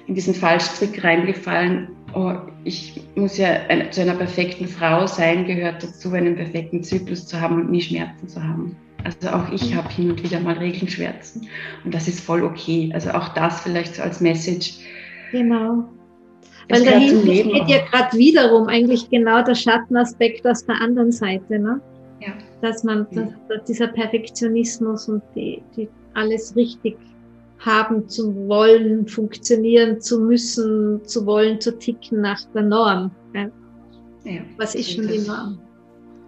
in diesen Fallstrick reingefallen, oh, ich muss ja ein, zu einer perfekten Frau sein, gehört dazu, einen perfekten Zyklus zu haben und nie Schmerzen zu haben. Also auch ich habe hin und wieder mal Regelschmerzen und das ist voll okay. Also auch das vielleicht so als Message. Genau. Weil dahinter steht ja gerade wiederum eigentlich genau der Schattenaspekt aus der anderen Seite, ne? Ja. Dass man, ja. dass, dieser Perfektionismus und die, die alles richtig haben zu wollen, funktionieren zu müssen, zu wollen, zu ticken nach der Norm. Ja. Was ist schon die Norm?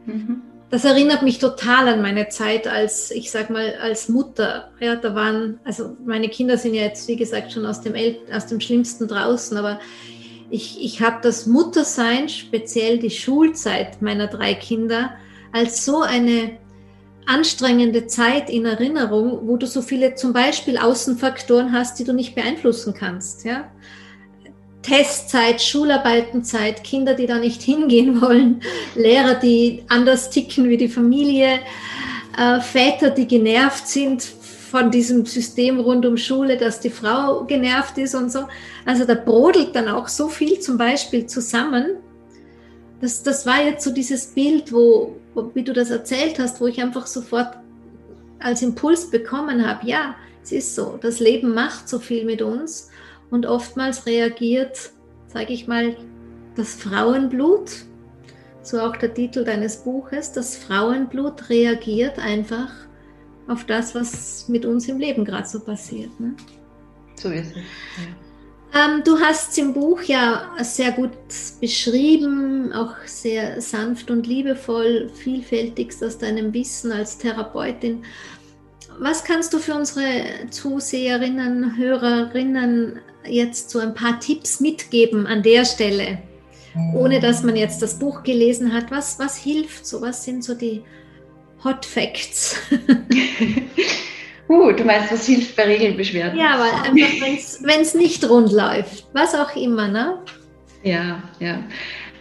Mhm. Das erinnert mich total an meine Zeit als, ich sag mal, als Mutter. Ja, da waren, also meine Kinder sind ja jetzt, wie gesagt, schon aus dem, El aus dem Schlimmsten draußen, aber ich, ich habe das Muttersein, speziell die Schulzeit meiner drei Kinder, als so eine anstrengende Zeit in Erinnerung, wo du so viele zum Beispiel Außenfaktoren hast, die du nicht beeinflussen kannst. Ja? Testzeit, Schularbeitenzeit, Kinder, die da nicht hingehen wollen, Lehrer, die anders ticken wie die Familie, äh, Väter, die genervt sind von diesem System rund um Schule, dass die Frau genervt ist und so. Also da brodelt dann auch so viel zum Beispiel zusammen. Das, das war jetzt so dieses Bild, wo, wie du das erzählt hast, wo ich einfach sofort als Impuls bekommen habe, ja, es ist so, das Leben macht so viel mit uns und oftmals reagiert, sage ich mal, das Frauenblut, so auch der Titel deines Buches, das Frauenblut reagiert einfach auf das, was mit uns im Leben gerade so passiert. Ne? So ist es. Ja. Ähm, du hast im Buch ja sehr gut beschrieben, auch sehr sanft und liebevoll, vielfältigst aus deinem Wissen als Therapeutin. Was kannst du für unsere Zuseherinnen, Hörerinnen jetzt so ein paar Tipps mitgeben an der Stelle, ohne dass man jetzt das Buch gelesen hat? Was, was hilft so? Was sind so die Hot Facts. uh, du meinst, was hilft bei Regelbeschwerden? Ja, weil einfach, wenn es nicht rund läuft, was auch immer, ne? Ja, ja.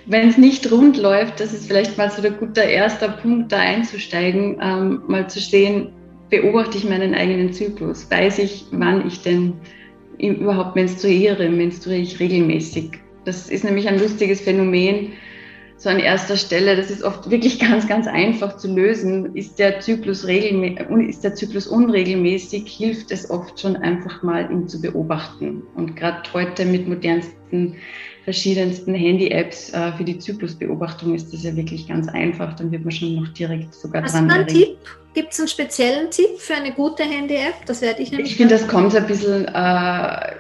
Wenn es nicht rund läuft, das ist vielleicht mal so der gute erste Punkt, da einzusteigen, ähm, mal zu sehen, beobachte ich meinen eigenen Zyklus, weiß ich, wann ich denn überhaupt menstruiere, menstruiere ich regelmäßig. Das ist nämlich ein lustiges Phänomen, so an erster Stelle, das ist oft wirklich ganz, ganz einfach zu lösen. Ist der Zyklus, ist der Zyklus unregelmäßig, hilft es oft schon einfach mal, ihn zu beobachten. Und gerade heute mit modernsten, verschiedensten Handy-Apps äh, für die Zyklusbeobachtung ist das ja wirklich ganz einfach. Dann wird man schon noch direkt sogar Hast dran. Hast du einen Tipp? Gibt es einen speziellen Tipp für eine gute Handy-App? Das werde ich nämlich. Ich finde, das kommt ein bisschen. Äh,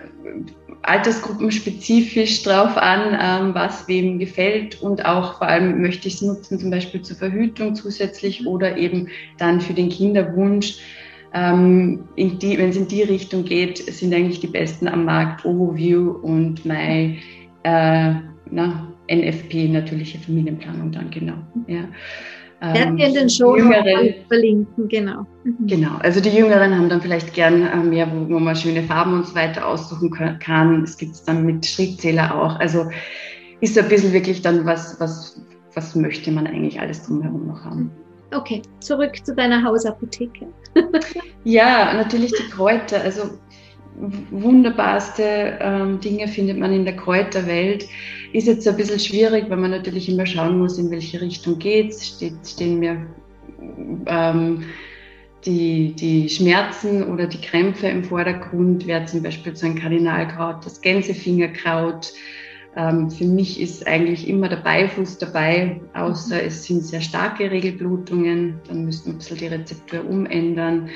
altersgruppenspezifisch drauf an, ähm, was wem gefällt und auch vor allem möchte ich es nutzen, zum Beispiel zur Verhütung zusätzlich oder eben dann für den Kinderwunsch. Ähm, wenn es in die Richtung geht, sind eigentlich die besten am Markt Ovoview und My äh, na, NFP, natürliche Familienplanung dann genau. Ja. Werden wir in den Show verlinken, genau. Mhm. Genau, also die Jüngeren haben dann vielleicht gern äh, mehr, wo, man schöne Farben und so weiter aussuchen kann. Es gibt es dann mit Schrittzähler auch. Also ist ein bisschen wirklich dann, was, was, was möchte man eigentlich alles drumherum noch haben. Okay, zurück zu deiner Hausapotheke. ja, natürlich die Kräuter. Also wunderbarste ähm, Dinge findet man in der Kräuterwelt. Ist jetzt ein bisschen schwierig, weil man natürlich immer schauen muss, in welche Richtung geht es. Stehen mir ähm, die, die Schmerzen oder die Krämpfe im Vordergrund, wäre zum Beispiel so ein Kardinalkraut, das Gänsefingerkraut. Ähm, für mich ist eigentlich immer der Beifuß dabei, außer es sind sehr starke Regelblutungen. Dann müsste man ein bisschen die Rezeptur umändern.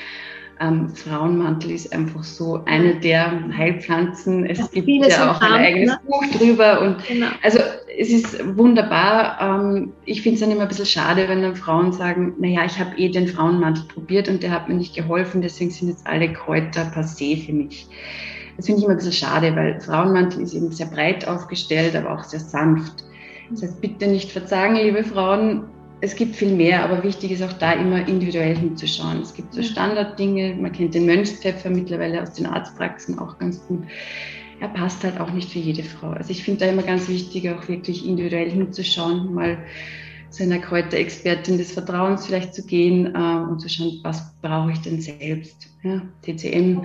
Ähm, Frauenmantel ist einfach so eine der Heilpflanzen. Es ja, gibt ja auch ein eigenes ne? Buch drüber. Und genau. also es ist wunderbar. Ähm, ich finde es dann immer ein bisschen schade, wenn dann Frauen sagen, naja, ich habe eh den Frauenmantel probiert und der hat mir nicht geholfen, deswegen sind jetzt alle Kräuter passé für mich. Das finde ich immer ein bisschen schade, weil Frauenmantel ist eben sehr breit aufgestellt, aber auch sehr sanft. Das heißt, bitte nicht verzagen, liebe Frauen, es gibt viel mehr, aber wichtig ist auch da immer individuell hinzuschauen. Es gibt so Standarddinge, man kennt den Mönchspfeffer mittlerweile aus den Arztpraxen auch ganz gut. Er passt halt auch nicht für jede Frau. Also ich finde da immer ganz wichtig, auch wirklich individuell hinzuschauen, mal zu einer Kräuterexpertin des Vertrauens vielleicht zu gehen äh, und zu schauen, was brauche ich denn selbst. Ja, TCM,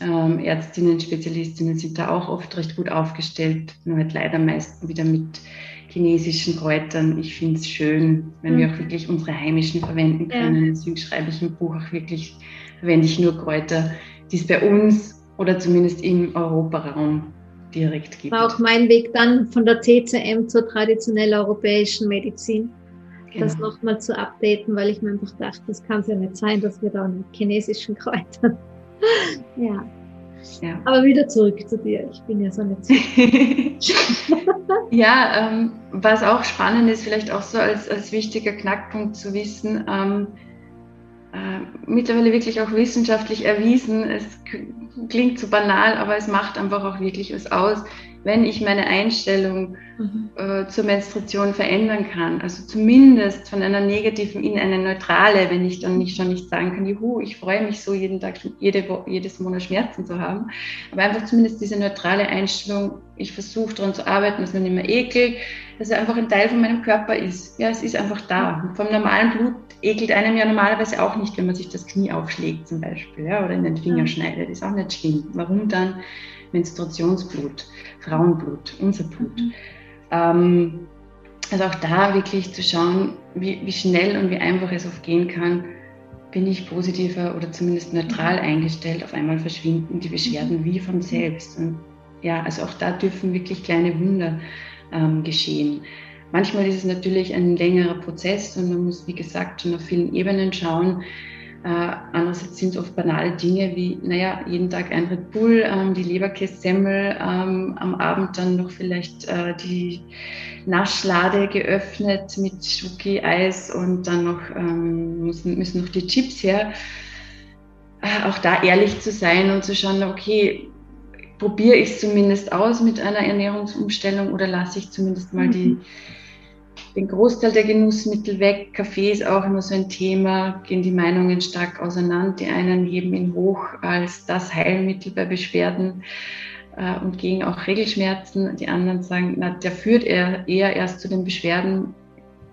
ähm, Ärztinnen, Spezialistinnen sind da auch oft recht gut aufgestellt, nur halt leider meist wieder mit chinesischen Kräutern. Ich finde es schön, wenn mhm. wir auch wirklich unsere heimischen verwenden können. Ja. Deswegen schreibe ich im Buch auch wirklich, verwende ich nur Kräuter, die es bei uns oder zumindest im Europaraum direkt gibt. War auch mein Weg dann von der TCM zur traditionell europäischen Medizin. Genau. Das nochmal zu updaten, weil ich mir einfach dachte, das kann es ja nicht sein, dass wir da mit chinesischen Kräutern. ja. Ja. Aber wieder zurück zu dir. Ich bin ja so nicht ja, ähm, was auch spannend ist, vielleicht auch so als, als wichtiger Knackpunkt zu wissen, ähm, äh, mittlerweile wirklich auch wissenschaftlich erwiesen, es klingt so banal, aber es macht einfach auch wirklich was aus, wenn ich meine Einstellung mhm. äh, zur Menstruation verändern kann. Also zumindest von einer negativen in eine neutrale, wenn ich dann nicht schon nicht sagen kann, juhu, ich freue mich so jeden Tag, jede, jedes Monat Schmerzen zu haben. Aber einfach zumindest diese neutrale Einstellung, ich versuche daran zu arbeiten, dass man nicht mehr ekelt, dass er einfach ein Teil von meinem Körper ist. Ja, es ist einfach da. Und vom normalen Blut ekelt einem ja normalerweise auch nicht, wenn man sich das Knie aufschlägt zum Beispiel ja, oder in den Finger schneidet. Ist auch nicht schlimm. Warum dann Menstruationsblut, Frauenblut, unser Blut? Mhm. Ähm, also auch da wirklich zu schauen, wie, wie schnell und wie einfach es oft gehen kann, bin ich positiver oder zumindest neutral mhm. eingestellt, auf einmal verschwinden die Beschwerden mhm. wie von selbst. Und ja, also auch da dürfen wirklich kleine Wunder ähm, geschehen. Manchmal ist es natürlich ein längerer Prozess und man muss, wie gesagt, schon auf vielen Ebenen schauen. Äh, andererseits sind es oft banale Dinge wie, naja, jeden Tag ein Red Bull, ähm, die Leberkässemmel, ähm, am Abend dann noch vielleicht äh, die Naschlade geöffnet mit Schoki-Eis und dann noch ähm, müssen, müssen noch die Chips her. Äh, auch da ehrlich zu sein und zu schauen, okay, probiere ich es zumindest aus mit einer Ernährungsumstellung oder lasse ich zumindest mal mhm. die, den Großteil der Genussmittel weg. Kaffee ist auch immer so ein Thema, gehen die Meinungen stark auseinander. Die einen heben ihn hoch als das Heilmittel bei Beschwerden äh, und gegen auch Regelschmerzen. Die anderen sagen, na, der führt eher, eher erst zu den Beschwerden.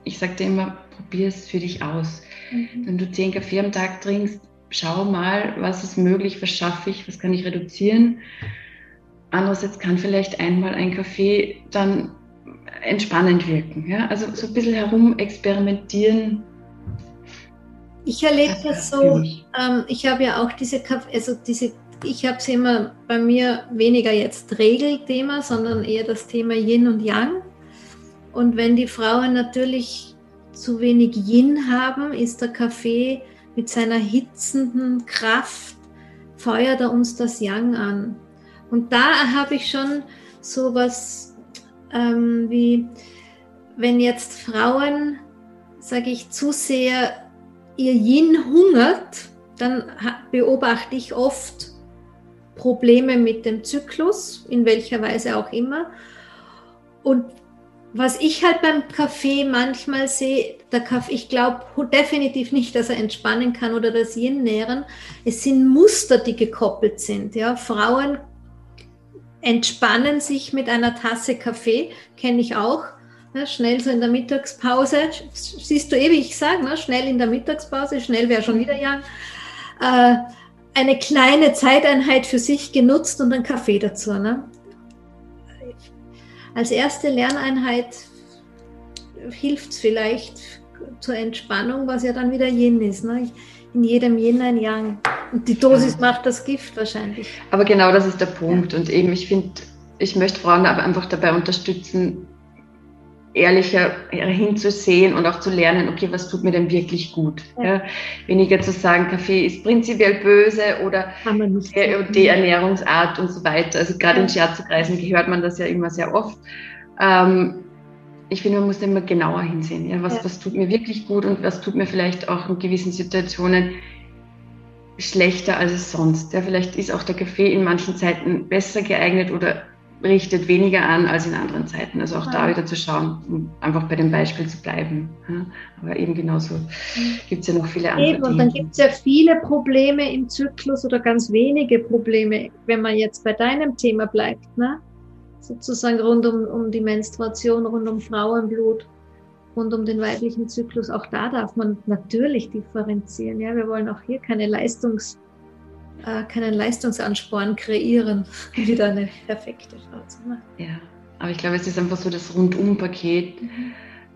Ich sage dir immer, probier es für dich aus. Mhm. Wenn du zehn Kaffee am Tag trinkst, schau mal, was ist möglich, was schaffe ich, was kann ich reduzieren Andererseits kann vielleicht einmal ein Kaffee dann entspannend wirken. Ja? Also so ein bisschen herum experimentieren. Ich erlebe das so, ähm, ich habe ja auch diese Kaffee, also diese, ich habe es immer bei mir weniger jetzt Regelthema, sondern eher das Thema Yin und Yang. Und wenn die Frauen natürlich zu wenig Yin haben, ist der Kaffee mit seiner hitzenden Kraft, feuert er uns das Yang an. Und da habe ich schon so was ähm, wie, wenn jetzt Frauen, sage ich, zu sehr ihr Yin hungert, dann beobachte ich oft Probleme mit dem Zyklus, in welcher Weise auch immer. Und was ich halt beim Kaffee manchmal sehe, der Kaffee, ich glaube definitiv nicht, dass er entspannen kann oder das Yin nähren. Es sind Muster, die gekoppelt sind. Ja, Frauen entspannen sich mit einer Tasse Kaffee, kenne ich auch. Ne, schnell so in der Mittagspause, siehst du ewig, ich sage, ne, schnell in der Mittagspause, schnell wäre schon wieder Young, äh, eine kleine Zeiteinheit für sich genutzt und einen Kaffee dazu. Ne? Als erste Lerneinheit hilft es vielleicht zur Entspannung, was ja dann wieder Yin ist. Ne? Ich, in jedem Yin ein Yang. Und die Dosis ja. macht das Gift wahrscheinlich. Aber genau das ist der Punkt. Und eben, ich finde, ich möchte Frauen aber einfach dabei unterstützen, ehrlicher hinzusehen und auch zu lernen, okay, was tut mir denn wirklich gut? Ja. Ja, weniger zu sagen, Kaffee ist prinzipiell böse oder die Ernährungsart und so weiter. Also gerade ja. in Scherzekreisen gehört man das ja immer sehr oft. Ähm, ich finde, man muss immer genauer hinsehen. Ja? Was, ja. was tut mir wirklich gut und was tut mir vielleicht auch in gewissen Situationen schlechter als es sonst. Ja, vielleicht ist auch der Kaffee in manchen Zeiten besser geeignet oder richtet weniger an als in anderen Zeiten. Also auch ja. da wieder zu schauen, um einfach bei dem Beispiel zu bleiben. Ja, aber eben genauso gibt es ja noch viele andere. Eben, und dann gibt es ja viele Probleme im Zyklus oder ganz wenige Probleme, wenn man jetzt bei deinem Thema bleibt. Ne? Sozusagen rund um, um die Menstruation, rund um Frauenblut, rund um den weiblichen Zyklus. Auch da darf man natürlich differenzieren. Ja, wir wollen auch hier keine Leistungs, äh, keinen Leistungsansporn kreieren, wieder eine perfekte Frau zu machen. Ja, aber ich glaube, es ist einfach so das Rundum-Paket, mhm.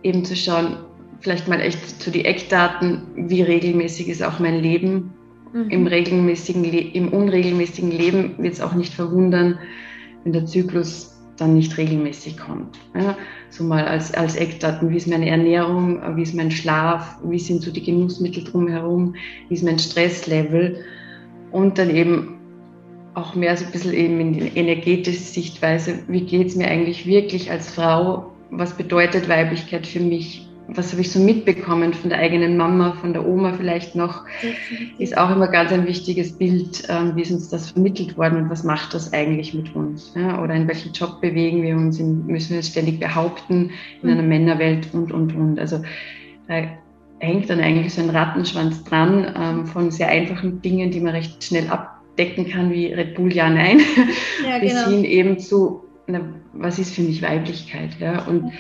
eben zu schauen, vielleicht mal echt zu die Eckdaten, wie regelmäßig ist auch mein Leben. Mhm. Im, regelmäßigen Le Im unregelmäßigen Leben wird es auch nicht verwundern, wenn der Zyklus dann nicht regelmäßig kommt. Ja, so mal als, als Eckdaten, wie ist meine Ernährung, wie ist mein Schlaf, wie sind so die Genussmittel drumherum, wie ist mein Stresslevel? Und dann eben auch mehr so ein bisschen eben in die energetische Sichtweise, wie geht es mir eigentlich wirklich als Frau, was bedeutet Weiblichkeit für mich, was habe ich so mitbekommen von der eigenen Mama, von der Oma vielleicht noch, ist auch immer ganz ein wichtiges Bild, ähm, wie ist uns das vermittelt worden und was macht das eigentlich mit uns? Oder in welchem Job bewegen wir uns, müssen wir uns ständig behaupten in einer mhm. Männerwelt und, und, und. Also da hängt dann eigentlich so ein Rattenschwanz dran ähm, von sehr einfachen Dingen, die man recht schnell abdecken kann, wie Red Bull, ja, nein, ja, bis genau. hin eben zu, na, was ist für mich Weiblichkeit? Ja? Und ja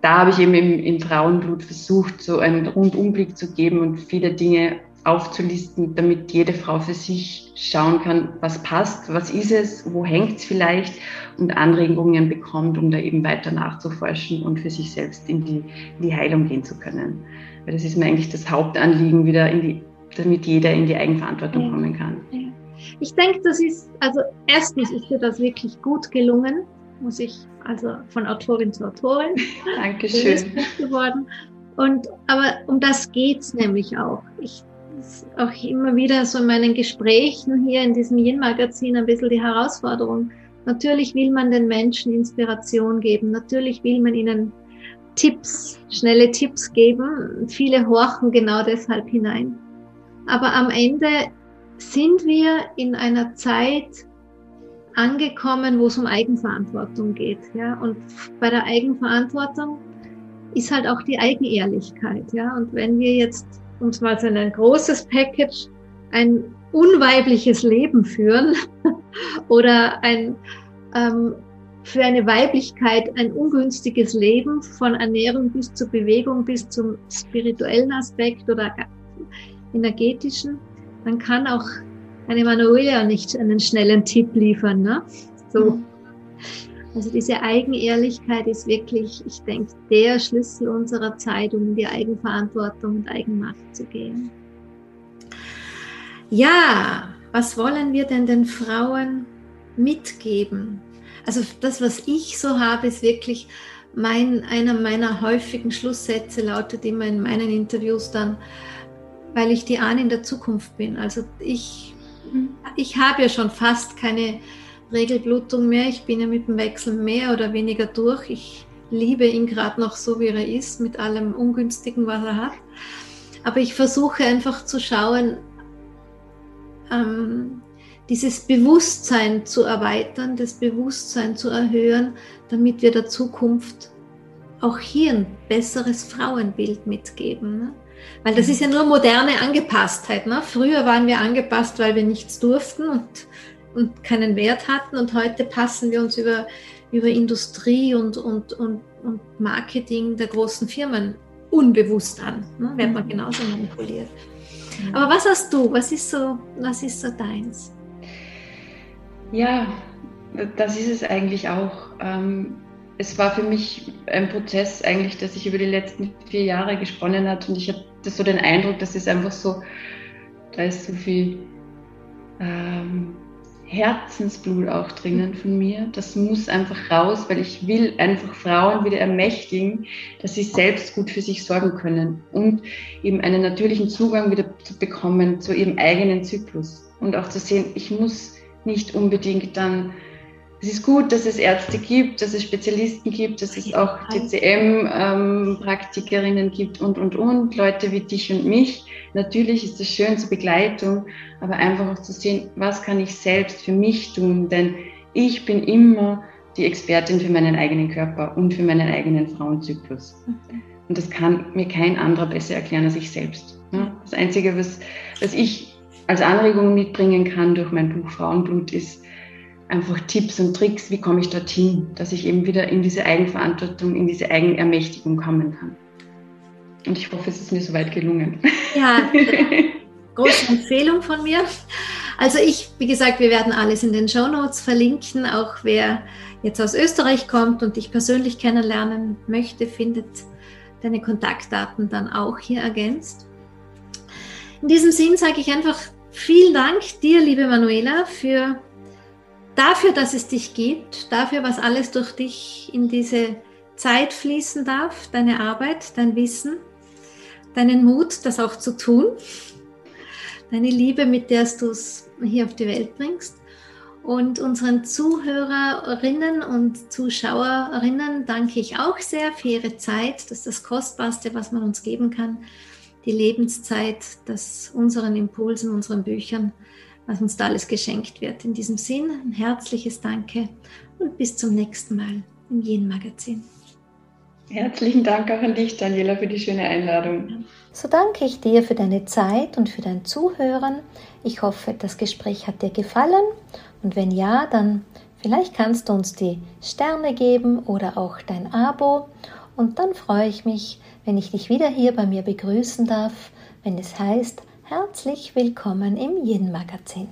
da habe ich eben im, im Frauenblut versucht, so einen Rundumblick zu geben und viele Dinge aufzulisten, damit jede Frau für sich schauen kann, was passt, was ist es, wo hängt es vielleicht und Anregungen bekommt, um da eben weiter nachzuforschen und für sich selbst in die, in die Heilung gehen zu können. Weil das ist mir eigentlich das Hauptanliegen, wieder in die, damit jeder in die Eigenverantwortung ja. kommen kann. Ich denke, das ist, also erstens ist dir das wirklich gut gelungen, muss ich also von Autorin zu Autorin. Dankeschön. geworden. Und, aber um das geht es nämlich auch. Ich auch immer wieder so in meinen Gesprächen hier in diesem Yin-Magazin ein bisschen die Herausforderung. Natürlich will man den Menschen Inspiration geben. Natürlich will man ihnen Tipps, schnelle Tipps geben. Viele horchen genau deshalb hinein. Aber am Ende sind wir in einer Zeit, angekommen, wo es um Eigenverantwortung geht. Ja? Und bei der Eigenverantwortung ist halt auch die Eigenehrlichkeit. Ja? Und wenn wir jetzt uns mal so ein großes Package ein unweibliches Leben führen oder ein ähm, für eine Weiblichkeit ein ungünstiges Leben von Ernährung bis zur Bewegung bis zum spirituellen Aspekt oder energetischen, dann kann auch eine Manuela nicht einen schnellen Tipp liefern. Ne? So. Mhm. Also diese Eigenehrlichkeit ist wirklich, ich denke, der Schlüssel unserer Zeit, um in die Eigenverantwortung und Eigenmacht zu gehen. Ja, was wollen wir denn den Frauen mitgeben? Also das, was ich so habe, ist wirklich mein, einer meiner häufigen Schlusssätze lautet immer in meinen Interviews dann, weil ich die Ahne in der Zukunft bin. Also ich ich habe ja schon fast keine Regelblutung mehr. Ich bin ja mit dem Wechsel mehr oder weniger durch. Ich liebe ihn gerade noch so, wie er ist, mit allem Ungünstigen, was er hat. Aber ich versuche einfach zu schauen, ähm, dieses Bewusstsein zu erweitern, das Bewusstsein zu erhöhen, damit wir der Zukunft auch hier ein besseres Frauenbild mitgeben. Ne? Weil das ist ja nur moderne Angepasstheit. Ne? Früher waren wir angepasst, weil wir nichts durften und, und keinen Wert hatten. Und heute passen wir uns über, über Industrie und, und, und, und Marketing der großen Firmen unbewusst an. Ne? Wird man mhm. genauso manipuliert. Aber was hast du? Was ist so, was ist so deins? Ja, das ist es eigentlich auch. Ähm, es war für mich ein Prozess eigentlich, der sich über die letzten vier Jahre gesponnen hat und ich habe so den Eindruck, das ist einfach so, da ist so viel ähm, Herzensblut auch drinnen von mir. Das muss einfach raus, weil ich will einfach Frauen wieder ermächtigen, dass sie selbst gut für sich sorgen können und eben einen natürlichen Zugang wieder zu bekommen zu ihrem eigenen Zyklus und auch zu sehen, ich muss nicht unbedingt dann es ist gut, dass es Ärzte gibt, dass es Spezialisten gibt, dass es auch TCM-Praktikerinnen ähm, gibt und, und, und, Leute wie dich und mich. Natürlich ist das schön zur Begleitung, aber einfach auch zu sehen, was kann ich selbst für mich tun, denn ich bin immer die Expertin für meinen eigenen Körper und für meinen eigenen Frauenzyklus. Und das kann mir kein anderer besser erklären als ich selbst. Das Einzige, was, was ich als Anregung mitbringen kann durch mein Buch Frauenblut, ist, einfach Tipps und Tricks, wie komme ich dorthin, dass ich eben wieder in diese Eigenverantwortung, in diese Eigenermächtigung kommen kann. Und ich hoffe, es ist mir soweit gelungen. Ja, große Empfehlung von mir. Also ich, wie gesagt, wir werden alles in den Show Notes verlinken. Auch wer jetzt aus Österreich kommt und dich persönlich kennenlernen möchte, findet deine Kontaktdaten dann auch hier ergänzt. In diesem Sinn sage ich einfach vielen Dank dir, liebe Manuela, für dafür, dass es dich gibt, dafür, was alles durch dich in diese Zeit fließen darf, deine Arbeit, dein Wissen, deinen Mut, das auch zu tun, deine Liebe, mit der du es hier auf die Welt bringst. Und unseren Zuhörerinnen und Zuschauerinnen danke ich auch sehr für ihre Zeit. Das ist das Kostbarste, was man uns geben kann. Die Lebenszeit, das unseren Impulsen, unseren Büchern, was uns da alles geschenkt wird. In diesem Sinn ein herzliches Danke und bis zum nächsten Mal im Jen Magazin. Herzlichen Dank auch an dich, Daniela, für die schöne Einladung. So danke ich dir für deine Zeit und für dein Zuhören. Ich hoffe, das Gespräch hat dir gefallen und wenn ja, dann vielleicht kannst du uns die Sterne geben oder auch dein Abo und dann freue ich mich, wenn ich dich wieder hier bei mir begrüßen darf, wenn es heißt, herzlich willkommen im Yin Magazin.